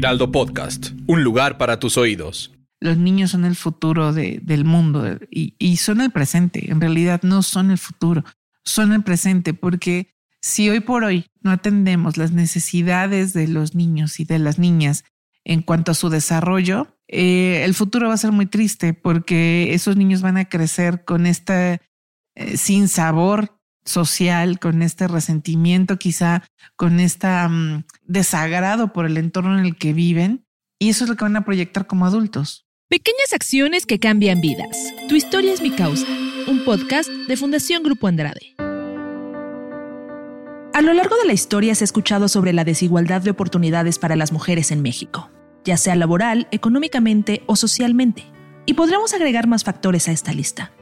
Heraldo Podcast, un lugar para tus oídos. Los niños son el futuro de, del mundo y, y son el presente. En realidad no son el futuro, son el presente porque si hoy por hoy no atendemos las necesidades de los niños y de las niñas en cuanto a su desarrollo, eh, el futuro va a ser muy triste porque esos niños van a crecer con este eh, sin sabor social, con este resentimiento quizá, con este desagrado por el entorno en el que viven y eso es lo que van a proyectar como adultos. Pequeñas acciones que cambian vidas. Tu historia es mi causa. Un podcast de Fundación Grupo Andrade. A lo largo de la historia se ha escuchado sobre la desigualdad de oportunidades para las mujeres en México, ya sea laboral, económicamente o socialmente. Y podríamos agregar más factores a esta lista.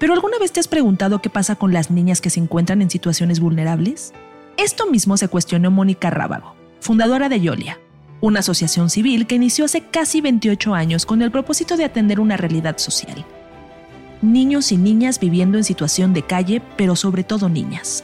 ¿Pero alguna vez te has preguntado qué pasa con las niñas que se encuentran en situaciones vulnerables? Esto mismo se cuestionó Mónica Rábago, fundadora de Yolia, una asociación civil que inició hace casi 28 años con el propósito de atender una realidad social. Niños y niñas viviendo en situación de calle, pero sobre todo niñas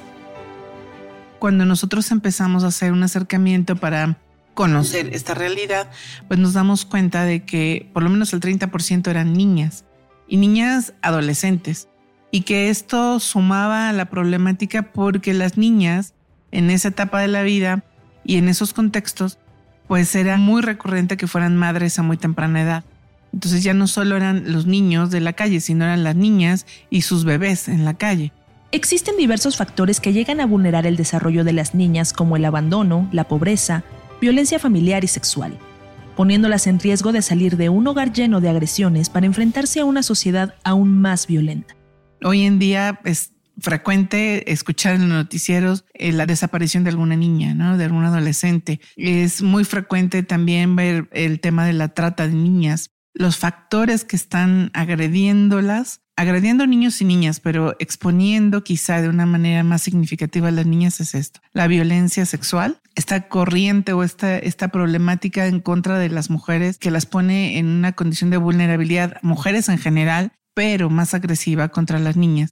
cuando nosotros empezamos a hacer un acercamiento para conocer esta realidad, pues nos damos cuenta de que por lo menos el 30% eran niñas y niñas adolescentes y que esto sumaba a la problemática porque las niñas en esa etapa de la vida y en esos contextos pues era muy recurrente que fueran madres a muy temprana edad. Entonces ya no solo eran los niños de la calle, sino eran las niñas y sus bebés en la calle. Existen diversos factores que llegan a vulnerar el desarrollo de las niñas como el abandono, la pobreza, violencia familiar y sexual, poniéndolas en riesgo de salir de un hogar lleno de agresiones para enfrentarse a una sociedad aún más violenta. Hoy en día es frecuente escuchar en los noticieros eh, la desaparición de alguna niña, ¿no? de algún adolescente. Es muy frecuente también ver el tema de la trata de niñas, los factores que están agrediéndolas agrediendo niños y niñas, pero exponiendo quizá de una manera más significativa a las niñas es esto, la violencia sexual, esta corriente o esta, esta problemática en contra de las mujeres que las pone en una condición de vulnerabilidad, mujeres en general, pero más agresiva contra las niñas.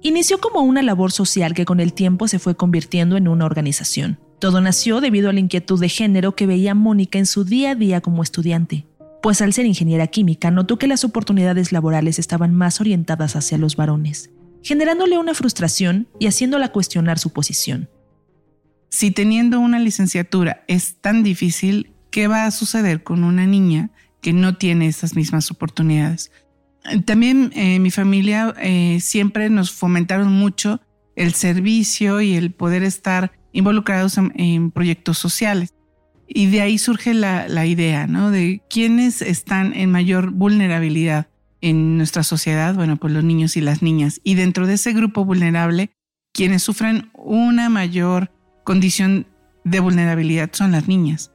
Inició como una labor social que con el tiempo se fue convirtiendo en una organización. Todo nació debido a la inquietud de género que veía Mónica en su día a día como estudiante pues al ser ingeniera química notó que las oportunidades laborales estaban más orientadas hacia los varones, generándole una frustración y haciéndola cuestionar su posición. Si teniendo una licenciatura es tan difícil, ¿qué va a suceder con una niña que no tiene esas mismas oportunidades? También eh, mi familia eh, siempre nos fomentaron mucho el servicio y el poder estar involucrados en proyectos sociales. Y de ahí surge la, idea, ¿no? De quiénes están en mayor vulnerabilidad en nuestra sociedad, bueno, pues los niños y las niñas. Y dentro de ese grupo vulnerable, quienes sufren una mayor condición de vulnerabilidad son las niñas.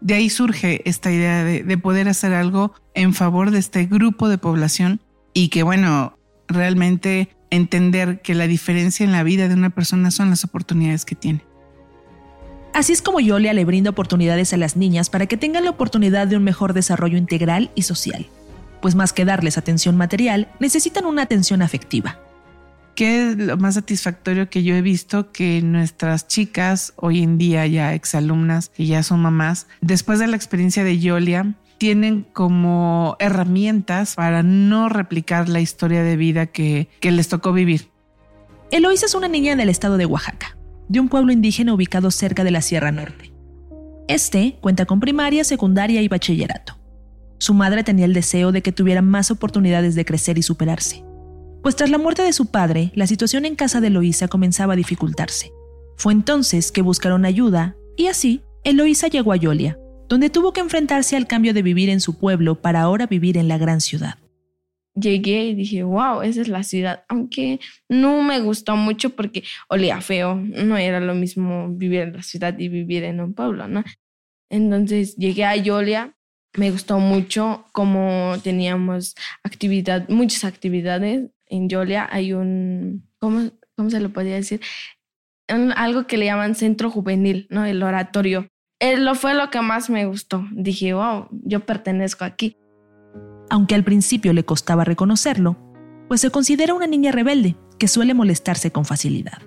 De ahí surge esta idea de, de, poder hacer algo en favor de este grupo de población y que, bueno, realmente entender que la diferencia en la vida de una persona son las oportunidades que tiene. Así es como Yolia le brinda oportunidades a las niñas para que tengan la oportunidad de un mejor desarrollo integral y social, pues más que darles atención material, necesitan una atención afectiva. ¿Qué es lo más satisfactorio que yo he visto que nuestras chicas, hoy en día ya exalumnas, que ya son mamás, después de la experiencia de Yolia, tienen como herramientas para no replicar la historia de vida que, que les tocó vivir. Eloísa es una niña del estado de Oaxaca de un pueblo indígena ubicado cerca de la Sierra Norte. Este cuenta con primaria, secundaria y bachillerato. Su madre tenía el deseo de que tuviera más oportunidades de crecer y superarse. Pues tras la muerte de su padre, la situación en casa de Eloísa comenzaba a dificultarse. Fue entonces que buscaron ayuda y así Eloísa llegó a Yolia, donde tuvo que enfrentarse al cambio de vivir en su pueblo para ahora vivir en la gran ciudad. Llegué y dije, wow, esa es la ciudad. Aunque no me gustó mucho porque olía feo. No era lo mismo vivir en la ciudad y vivir en un pueblo, ¿no? Entonces llegué a Yolia. Me gustó mucho como teníamos actividad, muchas actividades. En Yolia hay un, ¿cómo, cómo se lo podía decir? algo que le llaman centro juvenil, ¿no? El oratorio. Eh, lo fue lo que más me gustó. Dije, wow, yo pertenezco aquí aunque al principio le costaba reconocerlo, pues se considera una niña rebelde que suele molestarse con facilidad.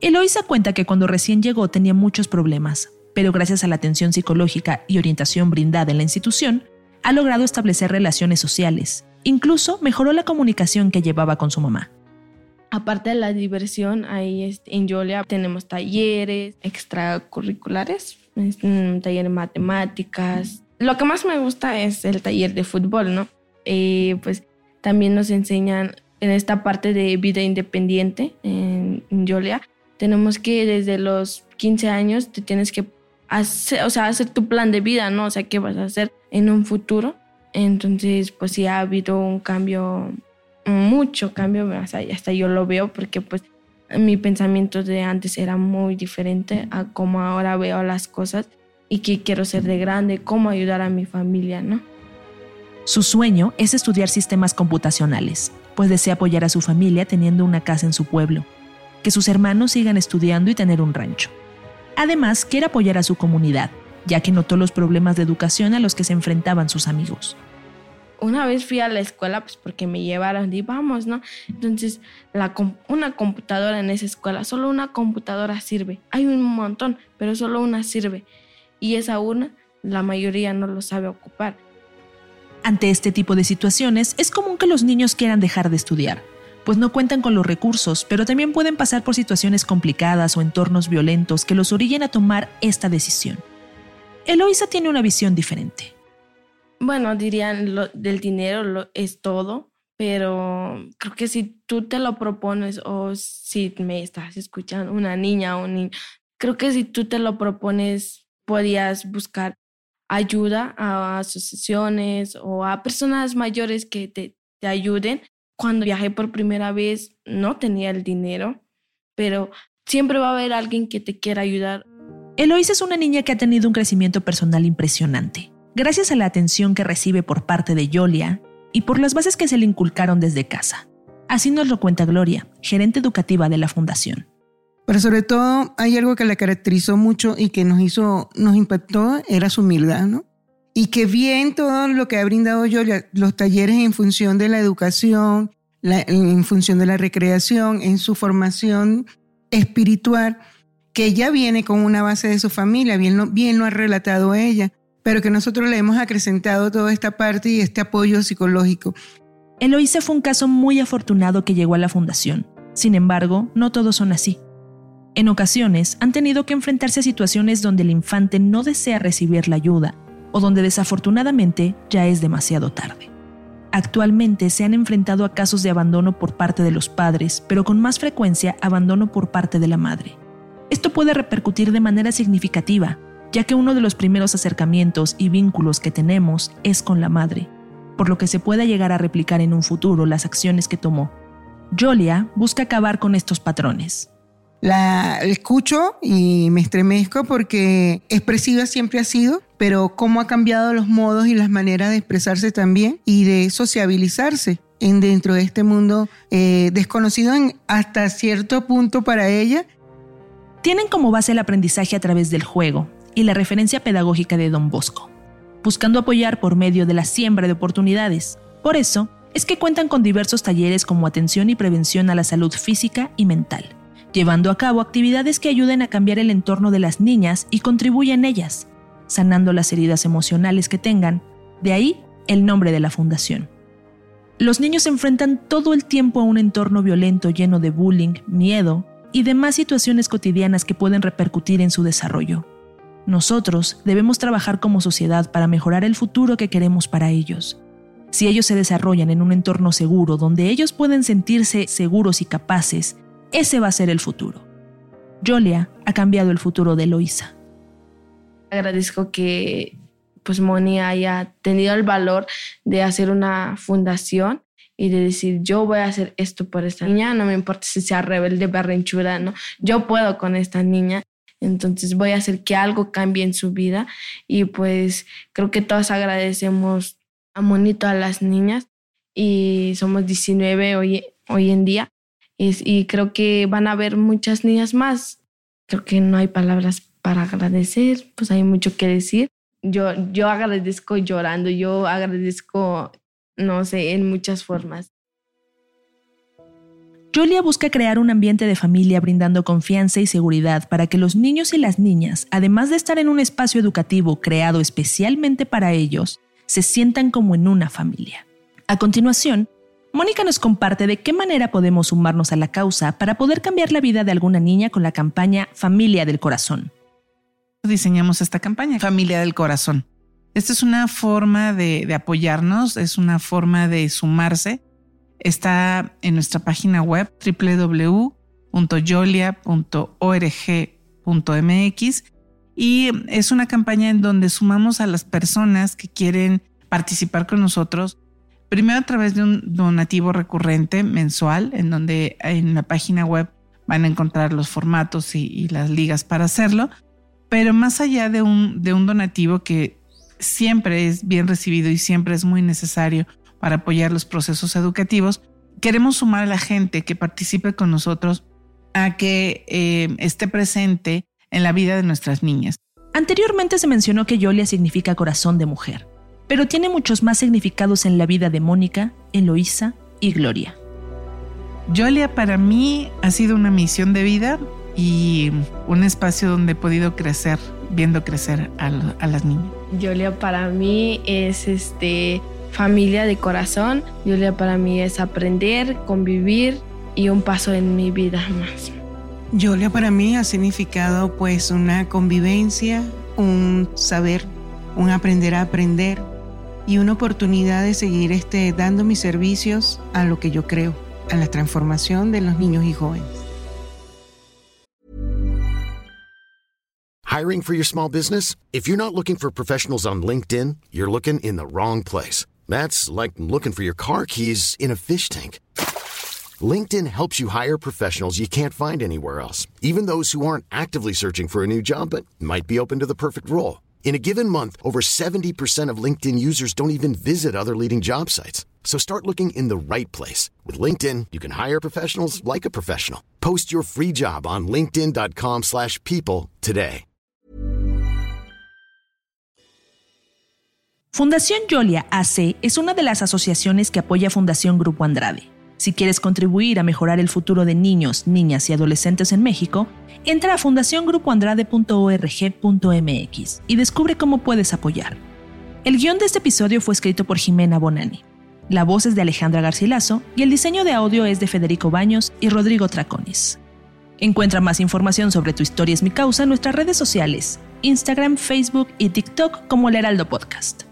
Eloisa cuenta que cuando recién llegó tenía muchos problemas, pero gracias a la atención psicológica y orientación brindada en la institución, ha logrado establecer relaciones sociales. Incluso mejoró la comunicación que llevaba con su mamá. Aparte de la diversión, ahí en Yolia tenemos talleres extracurriculares, mm, taller de matemáticas, lo que más me gusta es el taller de fútbol, ¿no? Eh, pues también nos enseñan en esta parte de vida independiente en, Yolia. Tenemos que desde los 15 años te tienes que hacer, o sea, hacer tu plan de vida, ¿no? O sea, qué vas a hacer en un futuro. Entonces, pues sí ha habido un cambio, mucho cambio, hasta yo lo veo porque pues mi pensamiento de antes era muy diferente a cómo ahora veo las cosas y qué quiero ser de grande, cómo ayudar a mi familia, ¿no? Su sueño es estudiar sistemas computacionales, pues desea apoyar a su familia teniendo una casa en su pueblo, que sus hermanos sigan estudiando y tener un rancho. Además, quiere apoyar a su comunidad, ya que notó los problemas de educación a los que se enfrentaban sus amigos. Una vez fui a la escuela, pues porque me llevaron y vamos, ¿no? Entonces, la, una computadora en esa escuela, solo una computadora sirve. Hay un montón, pero solo una sirve y esa una la mayoría no lo sabe ocupar. Ante este tipo de situaciones es común que los niños quieran dejar de estudiar, pues no cuentan con los recursos, pero también pueden pasar por situaciones complicadas o entornos violentos que los orillen a tomar esta decisión. Eloisa tiene una visión diferente. Bueno, dirían lo, del dinero lo, es todo, pero creo que si tú te lo propones o si me estás escuchando, una niña o un niño, creo que si tú te lo propones podías buscar ayuda a asociaciones o a personas mayores que te, te ayuden. Cuando viajé por primera vez no tenía el dinero, pero siempre va a haber alguien que te quiera ayudar. Eloise es una niña que ha tenido un crecimiento personal impresionante, gracias a la atención que recibe por parte de Yolia y por las bases que se le inculcaron desde casa. Así nos lo cuenta Gloria, gerente educativa de la fundación. Pero sobre todo hay algo que la caracterizó mucho y que nos hizo, nos impactó, era su humildad, ¿no? Y que bien todo lo que ha brindado yo, los talleres en función de la educación, en función de la recreación, en su formación espiritual, que ya viene con una base de su familia, bien lo, bien lo ha relatado ella, pero que nosotros le hemos acrecentado toda esta parte y este apoyo psicológico. Eloísa fue un caso muy afortunado que llegó a la fundación. Sin embargo, no todos son así. En ocasiones han tenido que enfrentarse a situaciones donde el infante no desea recibir la ayuda o donde desafortunadamente ya es demasiado tarde. Actualmente se han enfrentado a casos de abandono por parte de los padres, pero con más frecuencia abandono por parte de la madre. Esto puede repercutir de manera significativa, ya que uno de los primeros acercamientos y vínculos que tenemos es con la madre, por lo que se puede llegar a replicar en un futuro las acciones que tomó. Jolia busca acabar con estos patrones, la escucho y me estremezco porque expresiva siempre ha sido, pero cómo ha cambiado los modos y las maneras de expresarse también y de sociabilizarse en dentro de este mundo eh, desconocido hasta cierto punto para ella. Tienen como base el aprendizaje a través del juego y la referencia pedagógica de Don Bosco, buscando apoyar por medio de la siembra de oportunidades. Por eso es que cuentan con diversos talleres como atención y prevención a la salud física y mental llevando a cabo actividades que ayuden a cambiar el entorno de las niñas y contribuyen ellas, sanando las heridas emocionales que tengan, de ahí el nombre de la fundación. Los niños se enfrentan todo el tiempo a un entorno violento lleno de bullying, miedo y demás situaciones cotidianas que pueden repercutir en su desarrollo. Nosotros debemos trabajar como sociedad para mejorar el futuro que queremos para ellos. Si ellos se desarrollan en un entorno seguro donde ellos pueden sentirse seguros y capaces, ese va a ser el futuro. Jolia ha cambiado el futuro de Eloisa. Agradezco que pues Moni haya tenido el valor de hacer una fundación y de decir, yo voy a hacer esto por esta niña, no me importa si sea rebelde, berrinchuda, ¿no? Yo puedo con esta niña, entonces voy a hacer que algo cambie en su vida y pues creo que todos agradecemos a Monito a las niñas y somos 19 hoy, hoy en día y, creo que van a haber muchas niñas más. Creo que no hay palabras para agradecer, pues hay mucho que decir. Yo, yo agradezco llorando, yo agradezco no sé, en muchas formas. Julia busca crear un ambiente de familia brindando confianza y seguridad para que los niños y las niñas, además de estar en un espacio educativo creado especialmente para ellos, se sientan como en una familia. A continuación, Mónica nos comparte de qué manera podemos sumarnos a la causa para poder cambiar la vida de alguna niña con la campaña Familia del Corazón. Diseñamos esta campaña, Familia del Corazón. Esta es una forma de, apoyarnos, es una forma de sumarse. Está en nuestra página web www.jolia.org.mx y es una campaña en donde sumamos a las personas que quieren participar con nosotros, primero a través de un donativo recurrente mensual, en donde en la página web van a encontrar los formatos y, las ligas para hacerlo, pero más allá de un, donativo que siempre es bien recibido y siempre es muy necesario para apoyar los procesos educativos, queremos sumar a la gente que participe con nosotros a que eh, esté presente en la vida de nuestras niñas. Anteriormente se mencionó que Yolia significa corazón de mujer, pero tiene muchos más significados en la vida de Mónica, Eloísa y Gloria. Yolia para mí ha sido una misión de vida y un espacio donde he podido crecer, viendo crecer a, a las niñas. Yolia para mí es este familia de corazón. Yolia para mí es aprender, convivir y un paso en mi vida más. Yolia para mí ha significado pues una convivencia, un saber, un aprender a aprender y una oportunidad de seguir este, dando mis servicios a lo que yo creo, a la transformación de los niños y jóvenes. Hiring for your small business? If you're not looking for professionals on LinkedIn, you're looking in the wrong place. That's like looking for your car keys in a fish tank. LinkedIn helps you hire professionals you can't find anywhere else, even those who aren't actively searching for a new job but might be open to the perfect role. In a given month, over 70% of LinkedIn users don't even visit other leading job sites. So start looking in the right place. With LinkedIn, you can hire professionals like a professional. Post your free job on linkedin.com slash people today. Fundación Yolia AC es una de las asociaciones que apoya Fundación Grupo Andrade. Si quieres contribuir a mejorar el futuro de niños, niñas y adolescentes en México, entra a fundaciongrupoandrade.org.mx y descubre cómo puedes apoyar. El guion de este episodio fue escrito por Jimena Bonani. La voz es de Alejandra Garcilaso y el diseño de audio es de Federico Baños y Rodrigo Traconis. Encuentra más información sobre Tu Historia es mi causa en nuestras redes sociales, Instagram, Facebook y TikTok como El Heraldo Podcast.